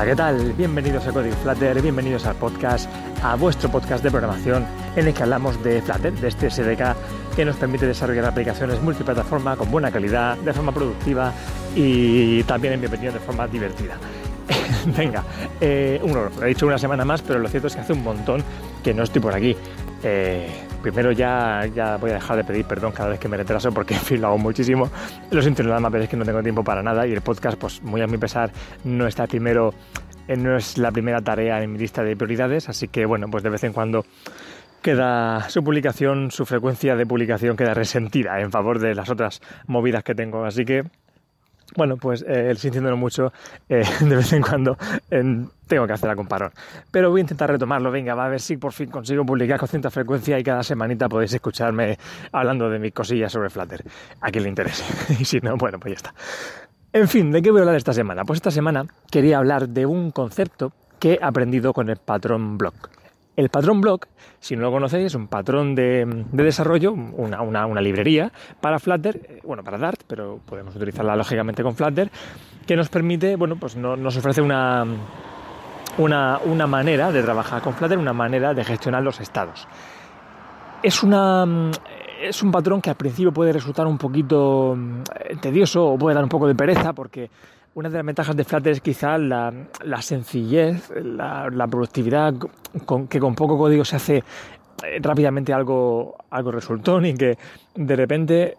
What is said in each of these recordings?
Hola, ¿qué tal? Bienvenidos a Código Flutter, bienvenidos al podcast, a vuestro podcast de programación en el que hablamos de Flutter, de este SDK que nos permite desarrollar aplicaciones multiplataforma con buena calidad, de forma productiva y también en mi opinión de forma divertida. Venga, eh, un He dicho una semana más, pero lo cierto es que hace un montón que no estoy por aquí. Eh, primero ya, ya voy a dejar de pedir perdón cada vez que me retraso porque en fin lo hago muchísimo. Lo siento nada más, pero es que no tengo tiempo para nada y el podcast, pues muy a mi pesar, no está primero, eh, no es la primera tarea en mi lista de prioridades, así que bueno, pues de vez en cuando queda su publicación, su frecuencia de publicación queda resentida en favor de las otras movidas que tengo, así que bueno, pues eh, sintiéndolo mucho, eh, de vez en cuando tengo que hacer a comparón. Pero voy a intentar retomarlo, venga, va a ver si por fin consigo publicar con cierta frecuencia y cada semanita podéis escucharme hablando de mis cosillas sobre Flutter, a quien le interese. y si no, bueno, pues ya está. En fin, ¿de qué voy a hablar esta semana? Pues esta semana quería hablar de un concepto que he aprendido con el patrón block. El patrón block, si no lo conocéis, es un patrón de, desarrollo, una, librería para Flutter, eh, bueno, para Dart, pero podemos utilizarla lógicamente con Flutter, que nos permite, bueno, pues nos ofrece una, una, manera de trabajar con Flutter, una manera de gestionar los estados. Es una es un patrón que al principio puede resultar un poquito mm, tedioso o puede dar un poco de pereza porque una de las ventajas de Flutter es quizá la, sencillez, la, productividad, con, que con poco código se hace eh, rápidamente algo, algo resultón y que de repente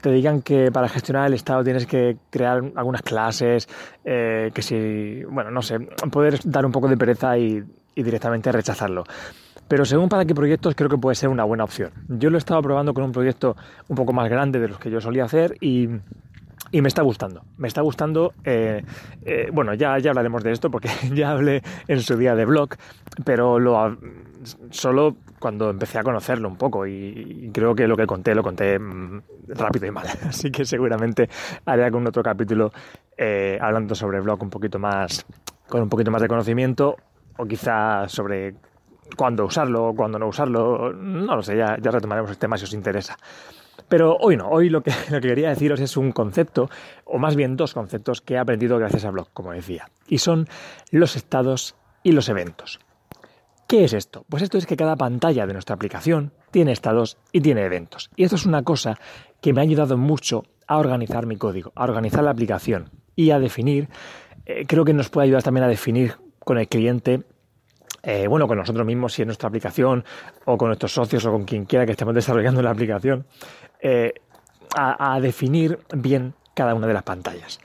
te digan que para gestionar el estado tienes que crear algunas clases, eh, que si, bueno, no sé, poder dar un poco de pereza y, y directamente rechazarlo. Pero según para qué proyectos creo que puede ser una buena opción. Yo lo he estado probando con un proyecto un poco más grande de los que yo solía hacer y y me está gustando, me está gustando, eh, eh, bueno, ya, ya hablaremos de esto porque ya hablé en su día de blog, pero lo, solo cuando empecé a conocerlo un poco y, creo que lo que conté lo conté mm, rápido y mal, así que seguramente haré algún otro capítulo eh, hablando sobre blog un poquito más, con un poquito más de conocimiento o quizá sobre cuándo usarlo cuándo no usarlo, no lo sé, ya, ya retomaremos el tema si os interesa. Pero hoy no, hoy lo que, lo que quería deciros es un concepto, o más bien dos conceptos que he aprendido gracias a Blog, como decía, y son los estados y los eventos. ¿Qué es esto? Pues esto es que cada pantalla de nuestra aplicación tiene estados y tiene eventos. Y esto es una cosa que me ha ayudado mucho a organizar mi código, a organizar la aplicación y a definir, eh, creo que nos puede ayudar también a definir con el cliente eh, bueno, con nosotros mismos, si es nuestra aplicación, o con nuestros socios, o con quien quiera que estemos desarrollando la aplicación, eh, a, definir bien cada una de las pantallas.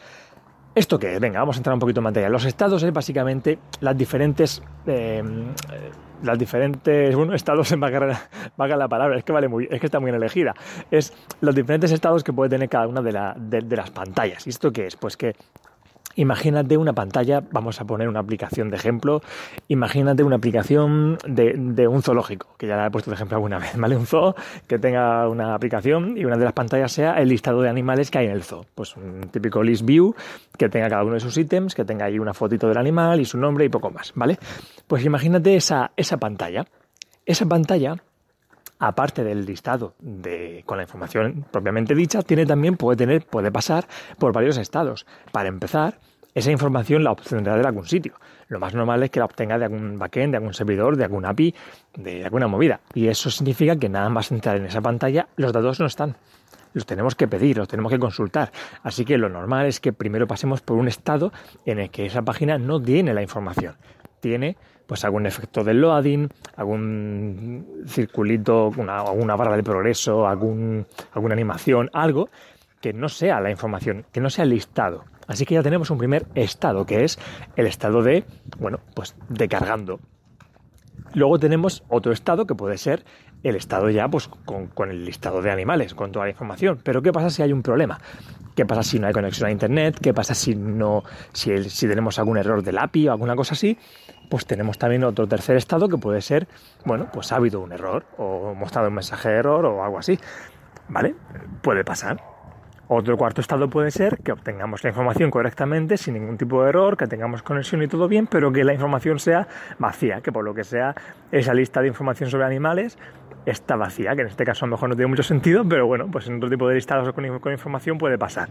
¿Esto qué es? Venga, vamos a entrar un poquito en materia. Los estados es básicamente las diferentes. Eh, las diferentes. Bueno, estados en vaga, la palabra, es que vale muy, es que está muy bien elegida. Es los diferentes estados que puede tener cada una de, de las pantallas. ¿Y esto qué es? Pues que Imagínate una pantalla, vamos a poner una aplicación de ejemplo, imagínate una aplicación de, un zoológico, que ya la he puesto de ejemplo alguna vez, ¿vale? Un zoo que tenga una aplicación y una de las pantallas sea el listado de animales que hay en el zoo. Pues un típico list view que tenga cada uno de sus ítems, que tenga ahí una fotito del animal y su nombre y poco más, ¿vale? Pues imagínate esa, esa pantalla. Esa pantalla aparte del listado de, con la información propiamente dicha, tiene también, puede tener, puede pasar por varios estados. Para empezar, esa información la obtendrá de algún sitio. Lo más normal es que la obtenga de algún backend, de algún servidor, de algún API, de alguna movida. Y eso significa que nada más entrar en esa pantalla, los datos no están. Los tenemos que pedir, los tenemos que consultar. Así que lo normal es que primero pasemos por un estado en el que esa página no tiene la información. Tiene pues algún efecto de loading, algún circulito, una, alguna barra de progreso, algún, alguna animación, algo que no sea la información, que no sea el listado. Así que ya tenemos un primer estado, que es el estado de, bueno, pues de cargando. Luego tenemos otro estado que puede ser el estado ya pues con, con, el listado de animales, con toda la información. Pero ¿qué pasa si hay un problema? ¿Qué pasa si no hay conexión a internet? ¿Qué pasa si no si, si tenemos algún error del API o alguna cosa así? Pues tenemos también otro tercer estado que puede ser, bueno, pues ha habido un error o mostrado un mensaje de error o algo así. ¿Vale? Puede pasar. Otro cuarto estado puede ser que obtengamos la información correctamente, sin ningún tipo de error, que tengamos conexión y todo bien, pero que la información sea vacía, que por lo que sea esa lista de información sobre animales está vacía, que en este caso a lo mejor no tiene mucho sentido, pero bueno, pues en otro tipo de listados con, con información puede pasar.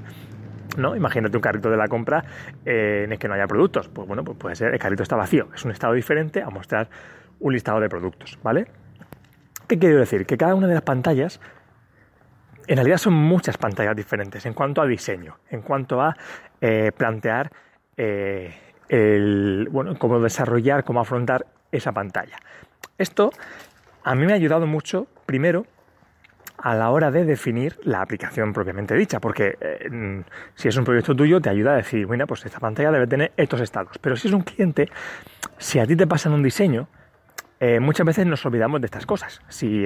¿no? Imagínate un carrito de la compra eh, en el que no haya productos. Pues bueno, pues puede ser, el carrito está vacío. Es un estado diferente a mostrar un listado de productos, ¿vale? ¿Qué quiero decir? Que cada una de las pantallas, en realidad son muchas pantallas diferentes en cuanto a diseño, en cuanto a eh, plantear eh, el, bueno, cómo desarrollar, cómo afrontar esa pantalla. Esto a mí me ha ayudado mucho, primero, a la hora de definir la aplicación propiamente dicha, porque eh, si es un proyecto tuyo te ayuda a decir, bueno, pues esta pantalla debe tener estos estados, pero si es un cliente, si a ti te pasan un diseño, eh, muchas veces nos olvidamos de estas cosas. Si,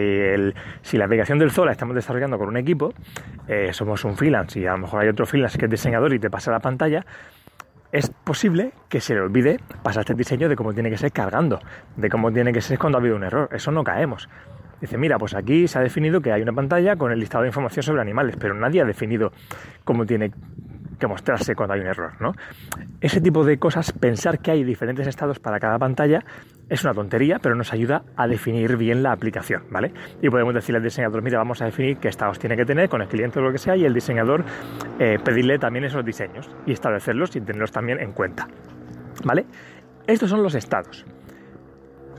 si la aplicación del Zola estamos desarrollando con un equipo, eh, somos un freelance y a lo mejor hay otro freelance que es diseñador y te pasa la pantalla, es posible que se le olvide pasar este diseño de cómo tiene que ser cargando, de cómo tiene que ser cuando ha habido un error. Eso no caemos. Dice, mira, pues aquí se ha definido que hay una pantalla con el listado de información sobre animales, pero nadie ha definido cómo tiene que mostrarse cuando hay un error, ¿no? Ese tipo de cosas, pensar que hay diferentes estados para cada pantalla, es una tontería, pero nos ayuda a definir bien la aplicación, ¿vale? Y podemos decirle al diseñador, mira, vamos a definir qué estados tiene que tener con el cliente o lo que sea, y el diseñador eh, pedirle también esos diseños y establecerlos y tenerlos también en cuenta, ¿vale? Estos son los estados.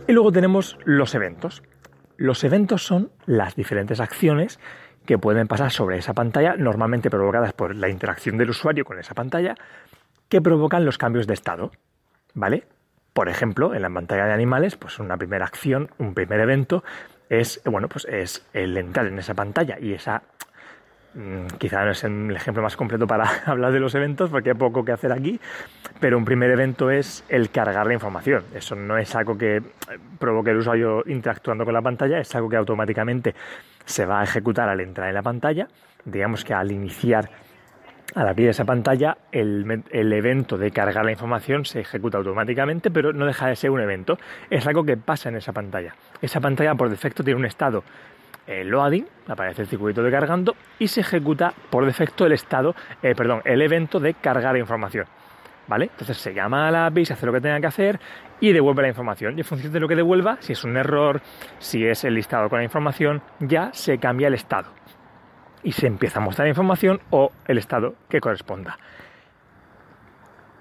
Y luego tenemos los eventos. Los eventos son las diferentes acciones que pueden pasar sobre esa pantalla, normalmente provocadas por la interacción del usuario con esa pantalla, que provocan los cambios de estado. ¿Vale? Por ejemplo, en la pantalla de animales, pues una primera acción, un primer evento, es, bueno, pues es el entrar en esa pantalla y esa Mm, quizá no es el ejemplo más completo para hablar de los eventos porque hay poco que hacer aquí, pero un primer evento es el cargar la información. Eso no es algo que provoque el usuario interactuando con la pantalla, es algo que automáticamente se va a ejecutar al entrar en la pantalla. Digamos que al iniciar al abrir esa pantalla, el, el, evento de cargar la información se ejecuta automáticamente, pero no deja de ser un evento. Es algo que pasa en esa pantalla. Esa pantalla por defecto tiene un estado el loading, aparece el circuito de cargando y se ejecuta por defecto el estado, eh, perdón, el evento de cargar información. ¿Vale? Entonces se llama a la API, se hace lo que tenga que hacer y devuelve la información. Y en función de lo que devuelva, si es un error, si es el listado con la información, ya se cambia el estado. Y se empieza a mostrar información o el estado que corresponda.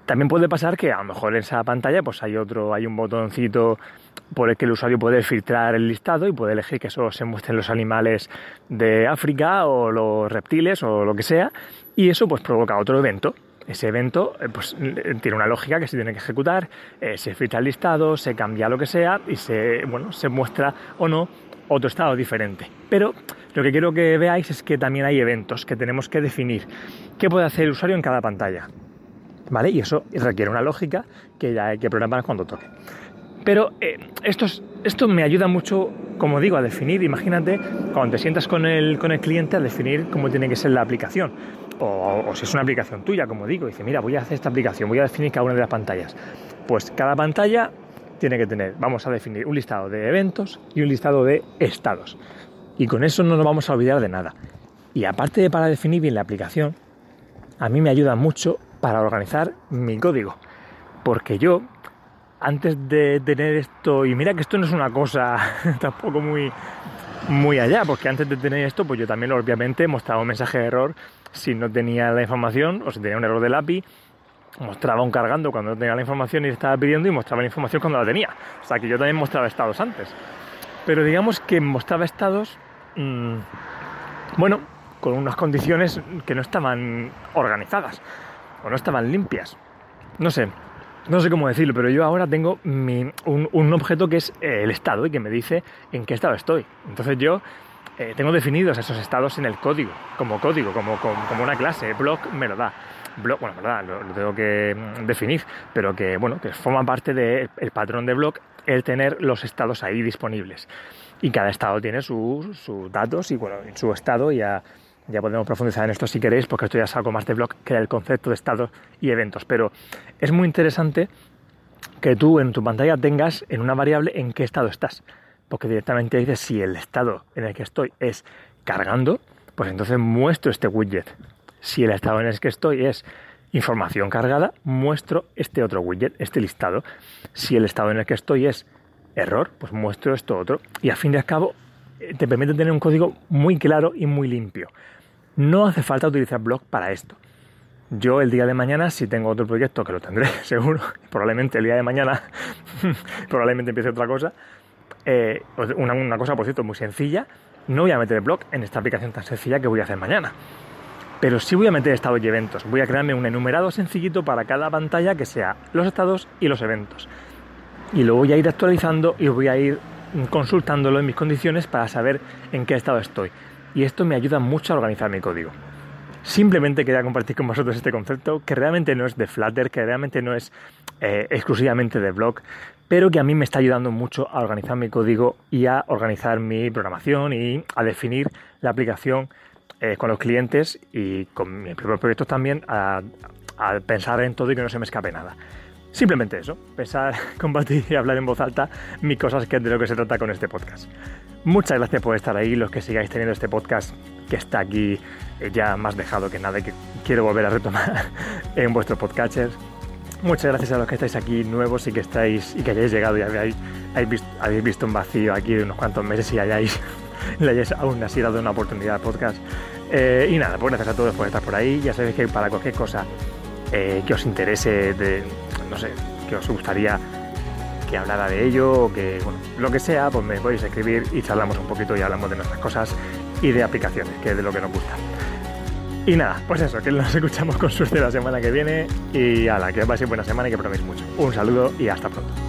También puede pasar que a lo mejor en esa pantalla pues hay otro, hay un botoncito por el que el usuario puede filtrar el listado y puede elegir que solo se muestren los animales de África o los reptiles o lo que sea y eso pues provoca otro evento. Ese evento eh, pues tiene una lógica que se tiene que ejecutar, eh, se filtra el listado, se cambia lo que sea y se, bueno, se muestra o no otro estado diferente. Pero lo que quiero que veáis es que también hay eventos que tenemos que definir. ¿Qué puede hacer el usuario en cada pantalla? ¿Vale? Y eso requiere una lógica que ya hay que programar cuando toque. Pero eh, esto, esto me ayuda mucho, como digo, a definir, imagínate, cuando te sientas con el, con el cliente, a definir cómo tiene que ser la aplicación. O, si es una aplicación tuya, como digo, dice, mira, voy a hacer esta aplicación, voy a definir cada una de las pantallas. Pues cada pantalla tiene que tener, vamos a definir un listado de eventos y un listado de estados. Y con eso no nos vamos a olvidar de nada. Y aparte de para definir bien la aplicación, a mí me ayuda mucho para organizar mi código. Porque yo, antes de tener esto, y mira que esto no es una cosa tampoco muy, muy allá, porque antes de tener esto, pues yo también obviamente mostraba un mensaje de error si no tenía la información o si tenía un error del API. Mostraba un cargando cuando no tenía la información y estaba pidiendo y mostraba la información cuando la tenía. O sea que yo también mostraba estados antes. Pero digamos que mostraba estados, mmm, bueno, con unas condiciones que no estaban organizadas o no estaban limpias. No sé, no sé cómo decirlo, pero yo ahora tengo un, objeto que es eh, el estado y que me dice en qué estado estoy. Entonces yo eh, tengo definidos esos estados en el código, como código, como, como, una clase. Block me lo da. Block, bueno, verdad, lo, tengo que mm, definir, pero que bueno, que forma parte del patrón de block el tener los estados ahí disponibles. Y cada estado tiene sus datos y bueno, en su estado ya ya podemos profundizar en esto si queréis, porque esto ya es algo más de blog que el concepto de estados y eventos. Pero es muy interesante que tú en tu pantalla tengas en una variable en qué estado estás. Porque directamente dices si el estado en el que estoy es cargando, pues entonces muestro este widget. Si el estado en el que estoy es información cargada, muestro este otro widget, este listado. Si el estado en el que estoy es error, pues muestro esto otro. Y al fin al cabo eh, te permite tener un código muy claro y muy limpio. No hace falta utilizar blog para esto. Yo el día de mañana, si tengo otro proyecto, que lo tendré seguro, probablemente el día de mañana, probablemente empiece otra cosa, eh, una, cosa, por cierto, muy sencilla, no voy a meter el blog en esta aplicación tan sencilla que voy a hacer mañana. Pero sí voy a meter estados y eventos. Voy a crearme un enumerado sencillito para cada pantalla que sea los estados y los eventos. Y lo voy a ir actualizando y voy a ir consultándolo en mis condiciones para saber en qué estado estoy. Y esto me ayuda mucho a organizar mi código. Simplemente quería compartir con vosotros este concepto que realmente no es de Flutter, que realmente no es eh, exclusivamente de blog, pero que a mí me está ayudando mucho a organizar mi código y a organizar mi programación y a definir la aplicación eh, con los clientes y con mis propios proyectos también, a, pensar en todo y que no se me escape nada. Simplemente eso, pensar, compartir y hablar en voz alta mis cosas que de lo que se trata con este podcast. Muchas gracias por estar ahí, los que sigáis teniendo este podcast que está aquí ya más dejado que nada y que quiero volver a retomar en vuestros podcasters. Muchas gracias a los que estáis aquí nuevos y que estáis y que hayáis llegado y habéis, visto un vacío aquí de unos cuantos meses y hayáis, le hayáis aún así dado una oportunidad al podcast. Eh, y nada, pues gracias a todos por estar por ahí. Ya sabéis que para cualquier cosa eh, que os interese, no sé, que os gustaría que hablara de ello o que, bueno, lo que sea, pues me podéis escribir y charlamos un poquito y hablamos de nuestras cosas y de aplicaciones, que es de lo que nos gusta. Y nada, pues eso, que nos escuchamos con suerte la semana que viene y a la que ser buena semana y que proméis mucho. Un saludo y hasta pronto.